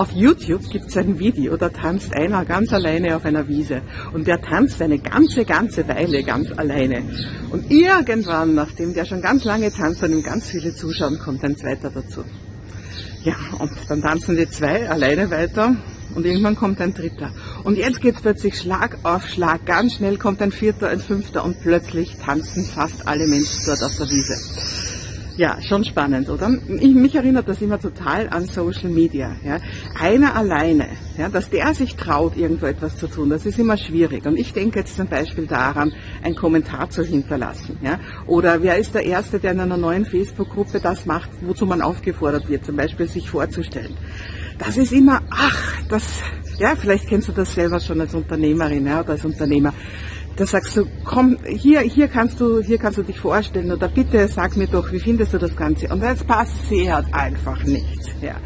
Auf YouTube gibt es ein Video, da tanzt einer ganz alleine auf einer Wiese. Und der tanzt eine ganze, ganze Weile ganz alleine. Und irgendwann, nachdem der schon ganz lange tanzt und ihm ganz viele zuschauen, kommt ein zweiter dazu. Ja, und dann tanzen die zwei alleine weiter und irgendwann kommt ein dritter. Und jetzt geht's plötzlich Schlag auf Schlag. Ganz schnell kommt ein vierter, ein fünfter und plötzlich tanzen fast alle Menschen dort auf der Wiese. Ja, schon spannend, oder? Ich, mich erinnert das immer total an Social Media. Ja. Einer alleine, ja, dass der sich traut, irgendwo etwas zu tun, das ist immer schwierig. Und ich denke jetzt zum Beispiel daran, einen Kommentar zu hinterlassen. Ja. Oder wer ist der Erste, der in einer neuen Facebook-Gruppe das macht, wozu man aufgefordert wird, zum Beispiel sich vorzustellen. Das ist immer, ach, das, ja, vielleicht kennst du das selber schon als Unternehmerin ja, oder als Unternehmer da sagst du, komm, hier, hier kannst du, hier kannst du dich vorstellen oder bitte sag mir doch, wie findest du das Ganze? Und es passiert einfach nichts, ja.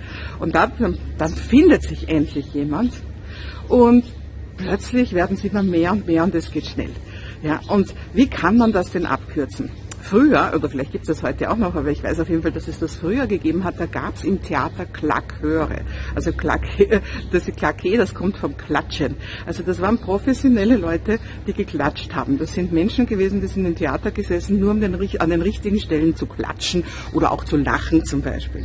Und dann, dann findet sich endlich jemand und plötzlich werden sie immer mehr und mehr und es geht schnell. Ja, und wie kann man das denn abkürzen? Früher, oder vielleicht gibt es das heute auch noch, aber ich weiß auf jeden Fall, dass es das früher gegeben hat, da gab es im Theater Klackhöre. Also Klacke, das Klacke, das kommt vom Klatschen. Also das waren professionelle Leute, die geklatscht haben. Das sind Menschen gewesen, die sind im Theater gesessen, nur um den, an den richtigen Stellen zu klatschen oder auch zu lachen zum Beispiel.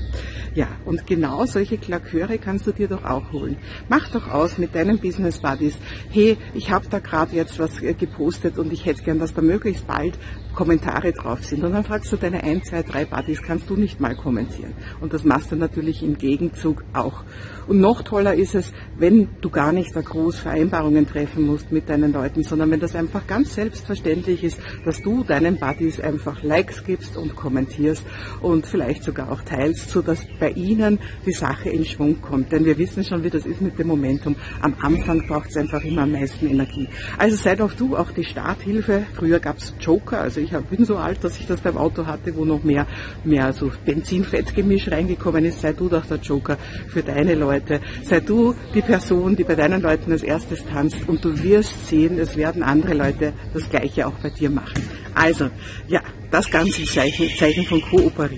Ja, und genau solche Klackhöre kannst du dir doch auch holen. Mach doch aus mit deinen Business Buddies. Hey, ich habe da gerade jetzt was äh, gepostet und ich hätte gern, dass da möglichst bald Kommentare drauf sind. Und dann fragst du deine ein, zwei, drei Buddies, kannst du nicht mal kommentieren. Und das machst du natürlich im Gegenzug auch. Und noch toller ist es, wenn du gar nicht da groß Vereinbarungen treffen musst mit deinen Leuten, sondern wenn das einfach ganz selbstverständlich ist, dass du deinen Buddies einfach Likes gibst und kommentierst und vielleicht sogar auch teilst, so dass bei ihnen die Sache in Schwung kommt. Denn wir wissen schon, wie das ist mit dem Momentum. Am Anfang braucht es einfach immer am meisten Energie. Also sei doch du auch die Starthilfe. Früher gab es Joker, also ich bin so alt, dass ich das beim Auto hatte, wo noch mehr, mehr so Benzin-Fettgemisch reingekommen ist. Sei du doch der Joker für deine Leute. Sei du die Person, die bei deinen Leuten als erstes tanzt und du wirst sehen, es werden andere Leute das Gleiche auch bei dir machen. Also, ja, das Ganze Zeichen, Zeichen von Kooperieren.